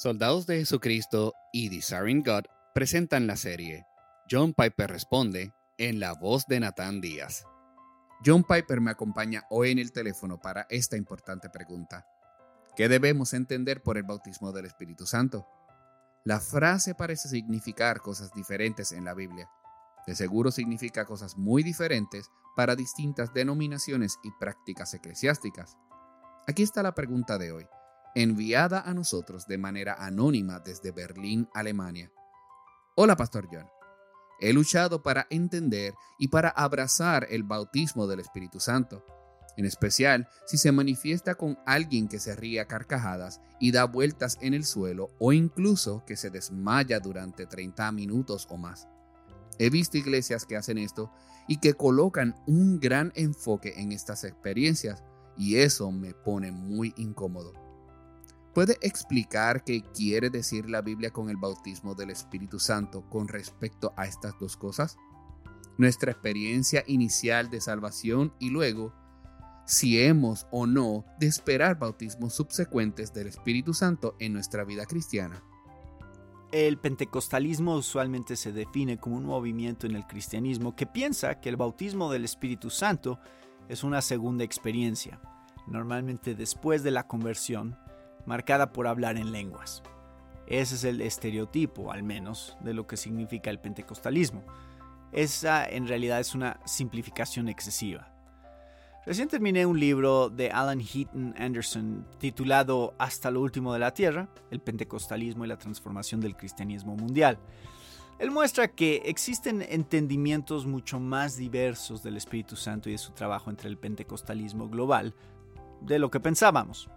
Soldados de Jesucristo y Desiring God presentan la serie John Piper responde en la voz de Nathan Díaz. John Piper me acompaña hoy en el teléfono para esta importante pregunta. ¿Qué debemos entender por el bautismo del Espíritu Santo? La frase parece significar cosas diferentes en la Biblia. De seguro significa cosas muy diferentes para distintas denominaciones y prácticas eclesiásticas. Aquí está la pregunta de hoy enviada a nosotros de manera anónima desde Berlín, Alemania. Hola, Pastor John. He luchado para entender y para abrazar el bautismo del Espíritu Santo, en especial si se manifiesta con alguien que se ríe a carcajadas y da vueltas en el suelo o incluso que se desmaya durante 30 minutos o más. He visto iglesias que hacen esto y que colocan un gran enfoque en estas experiencias y eso me pone muy incómodo. ¿Puede explicar qué quiere decir la Biblia con el bautismo del Espíritu Santo con respecto a estas dos cosas? Nuestra experiencia inicial de salvación y luego si hemos o no de esperar bautismos subsecuentes del Espíritu Santo en nuestra vida cristiana. El pentecostalismo usualmente se define como un movimiento en el cristianismo que piensa que el bautismo del Espíritu Santo es una segunda experiencia, normalmente después de la conversión, marcada por hablar en lenguas. Ese es el estereotipo, al menos, de lo que significa el pentecostalismo. Esa en realidad es una simplificación excesiva. Recién terminé un libro de Alan Heaton Anderson titulado Hasta lo último de la Tierra, el pentecostalismo y la transformación del cristianismo mundial. Él muestra que existen entendimientos mucho más diversos del Espíritu Santo y de su trabajo entre el pentecostalismo global de lo que pensábamos.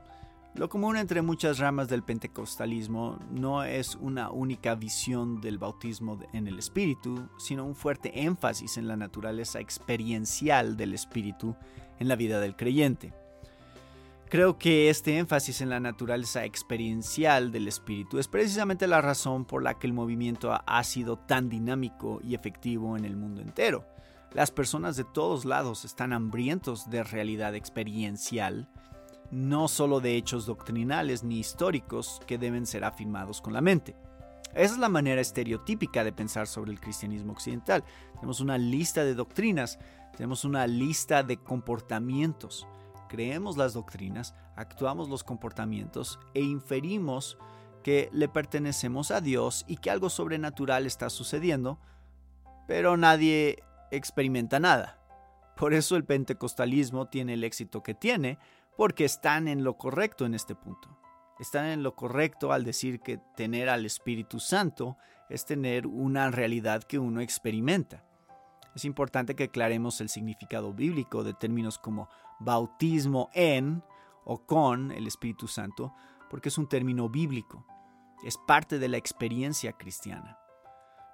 Lo común entre muchas ramas del pentecostalismo no es una única visión del bautismo en el Espíritu, sino un fuerte énfasis en la naturaleza experiencial del Espíritu en la vida del creyente. Creo que este énfasis en la naturaleza experiencial del Espíritu es precisamente la razón por la que el movimiento ha sido tan dinámico y efectivo en el mundo entero. Las personas de todos lados están hambrientos de realidad experiencial no solo de hechos doctrinales ni históricos que deben ser afirmados con la mente. Esa es la manera estereotípica de pensar sobre el cristianismo occidental. Tenemos una lista de doctrinas, tenemos una lista de comportamientos. Creemos las doctrinas, actuamos los comportamientos e inferimos que le pertenecemos a Dios y que algo sobrenatural está sucediendo, pero nadie experimenta nada. Por eso el pentecostalismo tiene el éxito que tiene, porque están en lo correcto en este punto. Están en lo correcto al decir que tener al Espíritu Santo es tener una realidad que uno experimenta. Es importante que aclaremos el significado bíblico de términos como bautismo en o con el Espíritu Santo, porque es un término bíblico. Es parte de la experiencia cristiana.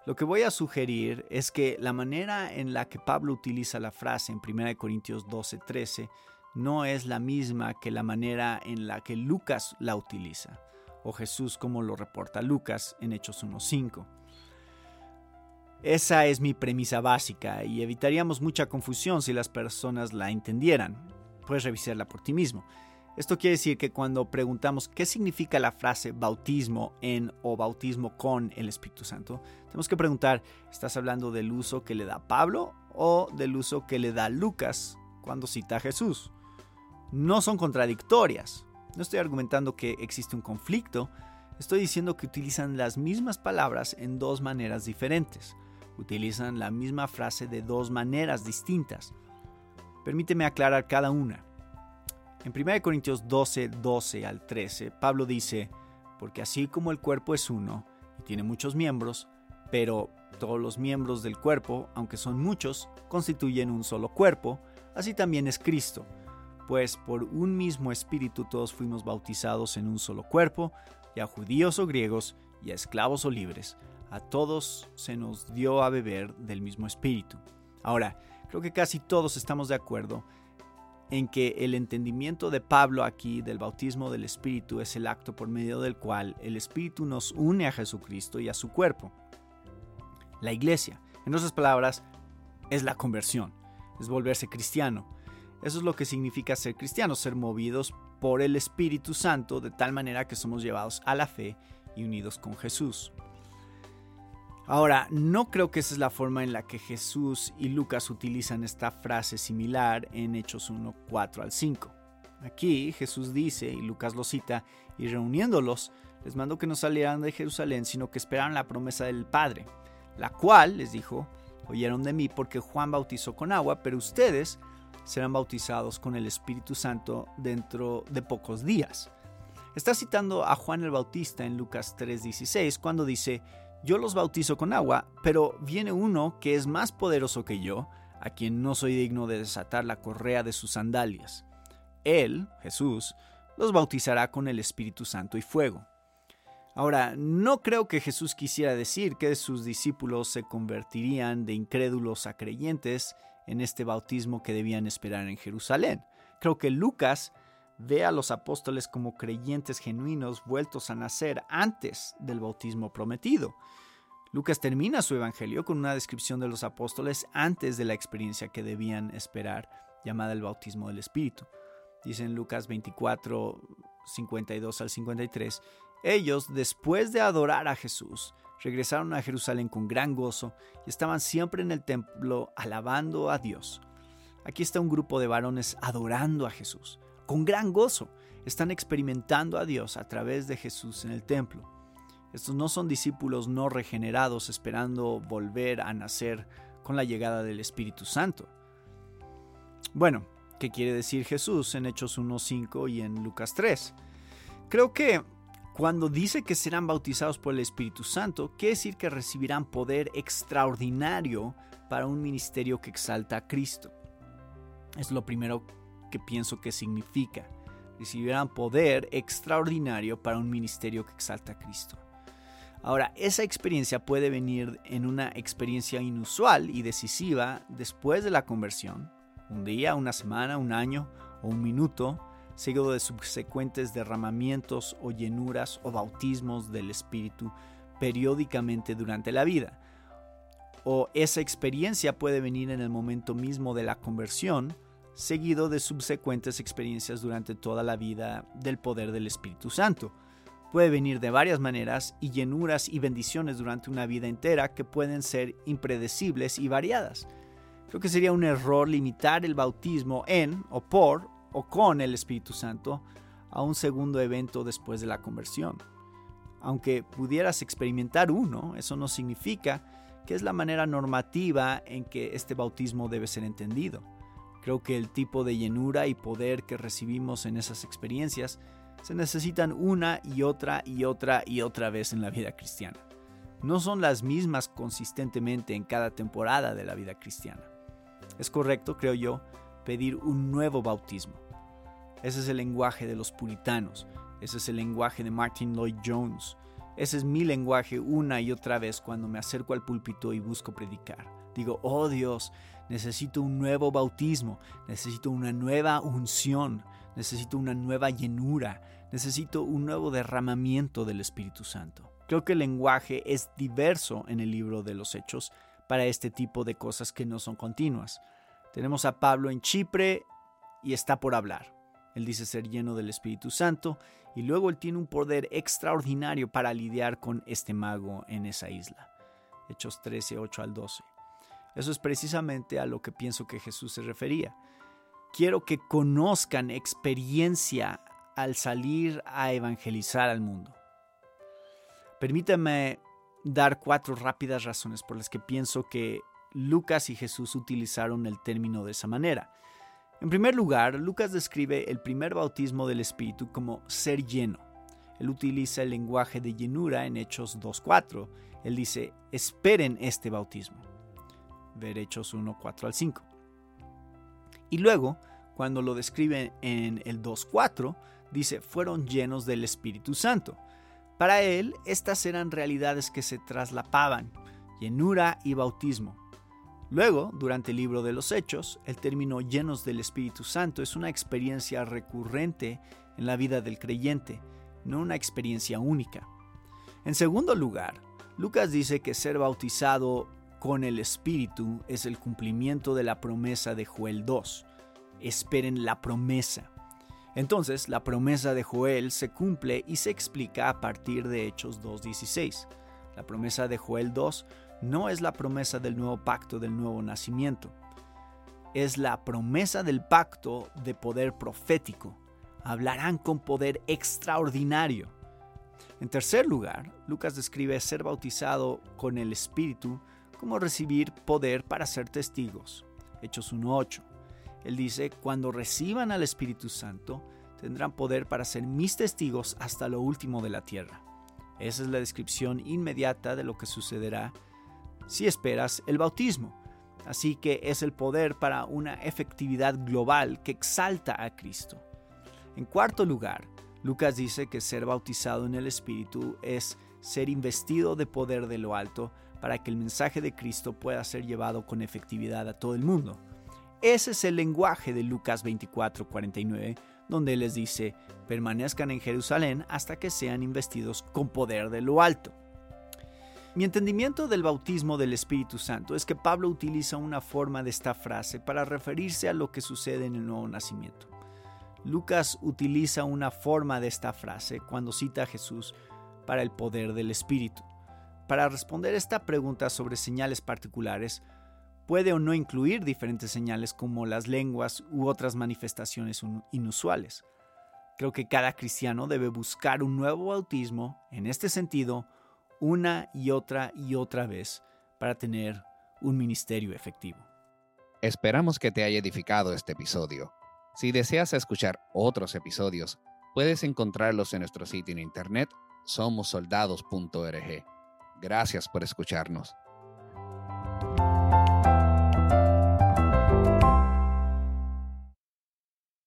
Lo que voy a sugerir es que la manera en la que Pablo utiliza la frase en 1 Corintios 12:13 no es la misma que la manera en la que Lucas la utiliza, o Jesús como lo reporta Lucas en Hechos 1.5. Esa es mi premisa básica y evitaríamos mucha confusión si las personas la entendieran. Puedes revisarla por ti mismo. Esto quiere decir que cuando preguntamos qué significa la frase bautismo en o bautismo con el Espíritu Santo, tenemos que preguntar, ¿estás hablando del uso que le da Pablo o del uso que le da Lucas cuando cita a Jesús? No son contradictorias. No estoy argumentando que existe un conflicto, estoy diciendo que utilizan las mismas palabras en dos maneras diferentes. Utilizan la misma frase de dos maneras distintas. Permíteme aclarar cada una. En 1 Corintios 12, 12 al 13, Pablo dice, porque así como el cuerpo es uno y tiene muchos miembros, pero todos los miembros del cuerpo, aunque son muchos, constituyen un solo cuerpo, así también es Cristo pues por un mismo espíritu todos fuimos bautizados en un solo cuerpo, ya judíos o griegos, ya esclavos o libres, a todos se nos dio a beber del mismo espíritu. Ahora, creo que casi todos estamos de acuerdo en que el entendimiento de Pablo aquí del bautismo del Espíritu es el acto por medio del cual el Espíritu nos une a Jesucristo y a su cuerpo. La iglesia, en otras palabras, es la conversión, es volverse cristiano, eso es lo que significa ser cristianos, ser movidos por el Espíritu Santo de tal manera que somos llevados a la fe y unidos con Jesús. Ahora, no creo que esa es la forma en la que Jesús y Lucas utilizan esta frase similar en Hechos 1, 4 al 5. Aquí Jesús dice, y Lucas lo cita, y reuniéndolos, les mandó que no salieran de Jerusalén, sino que esperaran la promesa del Padre, la cual, les dijo, oyeron de mí porque Juan bautizó con agua, pero ustedes serán bautizados con el Espíritu Santo dentro de pocos días. Está citando a Juan el Bautista en Lucas 3:16 cuando dice, yo los bautizo con agua, pero viene uno que es más poderoso que yo, a quien no soy digno de desatar la correa de sus sandalias. Él, Jesús, los bautizará con el Espíritu Santo y fuego. Ahora, no creo que Jesús quisiera decir que sus discípulos se convertirían de incrédulos a creyentes en este bautismo que debían esperar en Jerusalén. Creo que Lucas ve a los apóstoles como creyentes genuinos vueltos a nacer antes del bautismo prometido. Lucas termina su evangelio con una descripción de los apóstoles antes de la experiencia que debían esperar, llamada el bautismo del Espíritu. Dice en Lucas 24, 52 al 53, ellos, después de adorar a Jesús, regresaron a Jerusalén con gran gozo y estaban siempre en el templo alabando a Dios. Aquí está un grupo de varones adorando a Jesús, con gran gozo. Están experimentando a Dios a través de Jesús en el templo. Estos no son discípulos no regenerados esperando volver a nacer con la llegada del Espíritu Santo. Bueno, ¿qué quiere decir Jesús en Hechos 1.5 y en Lucas 3? Creo que cuando dice que serán bautizados por el Espíritu Santo, quiere decir que recibirán poder extraordinario para un ministerio que exalta a Cristo. Es lo primero que pienso que significa. Recibirán poder extraordinario para un ministerio que exalta a Cristo. Ahora, esa experiencia puede venir en una experiencia inusual y decisiva después de la conversión, un día, una semana, un año o un minuto, seguido de subsecuentes derramamientos o llenuras o bautismos del Espíritu periódicamente durante la vida. O esa experiencia puede venir en el momento mismo de la conversión, seguido de subsecuentes experiencias durante toda la vida del poder del Espíritu Santo. Puede venir de varias maneras y llenuras y bendiciones durante una vida entera que pueden ser impredecibles y variadas. Creo que sería un error limitar el bautismo en o por o con el Espíritu Santo a un segundo evento después de la conversión. Aunque pudieras experimentar uno, eso no significa que es la manera normativa en que este bautismo debe ser entendido. Creo que el tipo de llenura y poder que recibimos en esas experiencias se necesitan una y otra y otra y otra vez en la vida cristiana. No son las mismas consistentemente en cada temporada de la vida cristiana. Es correcto, creo yo, pedir un nuevo bautismo. Ese es el lenguaje de los puritanos, ese es el lenguaje de Martin Lloyd Jones, ese es mi lenguaje una y otra vez cuando me acerco al púlpito y busco predicar. Digo, oh Dios, necesito un nuevo bautismo, necesito una nueva unción, necesito una nueva llenura, necesito un nuevo derramamiento del Espíritu Santo. Creo que el lenguaje es diverso en el libro de los Hechos para este tipo de cosas que no son continuas. Tenemos a Pablo en Chipre y está por hablar. Él dice ser lleno del Espíritu Santo y luego él tiene un poder extraordinario para lidiar con este mago en esa isla. Hechos 13, 8 al 12. Eso es precisamente a lo que pienso que Jesús se refería. Quiero que conozcan experiencia al salir a evangelizar al mundo. Permítame dar cuatro rápidas razones por las que pienso que Lucas y Jesús utilizaron el término de esa manera. En primer lugar, Lucas describe el primer bautismo del Espíritu como ser lleno. Él utiliza el lenguaje de llenura en Hechos 2.4. Él dice, esperen este bautismo. Ver Hechos 1.4 al 5. Y luego, cuando lo describe en el 2.4, dice, fueron llenos del Espíritu Santo. Para él, estas eran realidades que se traslapaban, llenura y bautismo. Luego, durante el libro de los Hechos, el término llenos del Espíritu Santo es una experiencia recurrente en la vida del creyente, no una experiencia única. En segundo lugar, Lucas dice que ser bautizado con el Espíritu es el cumplimiento de la promesa de Joel 2. Esperen la promesa. Entonces, la promesa de Joel se cumple y se explica a partir de Hechos 2.16. La promesa de Joel 2 no es la promesa del nuevo pacto del nuevo nacimiento. Es la promesa del pacto de poder profético. Hablarán con poder extraordinario. En tercer lugar, Lucas describe ser bautizado con el Espíritu como recibir poder para ser testigos. Hechos 1.8. Él dice, cuando reciban al Espíritu Santo, tendrán poder para ser mis testigos hasta lo último de la tierra. Esa es la descripción inmediata de lo que sucederá si esperas el bautismo. Así que es el poder para una efectividad global que exalta a Cristo. En cuarto lugar, Lucas dice que ser bautizado en el Espíritu es ser investido de poder de lo alto para que el mensaje de Cristo pueda ser llevado con efectividad a todo el mundo. Ese es el lenguaje de Lucas 24:49, donde les dice, permanezcan en Jerusalén hasta que sean investidos con poder de lo alto. Mi entendimiento del bautismo del Espíritu Santo es que Pablo utiliza una forma de esta frase para referirse a lo que sucede en el nuevo nacimiento. Lucas utiliza una forma de esta frase cuando cita a Jesús para el poder del Espíritu. Para responder esta pregunta sobre señales particulares, puede o no incluir diferentes señales como las lenguas u otras manifestaciones inusuales. Creo que cada cristiano debe buscar un nuevo bautismo, en este sentido, una y otra y otra vez para tener un ministerio efectivo. Esperamos que te haya edificado este episodio. Si deseas escuchar otros episodios, puedes encontrarlos en nuestro sitio en internet somosoldados.org. Gracias por escucharnos.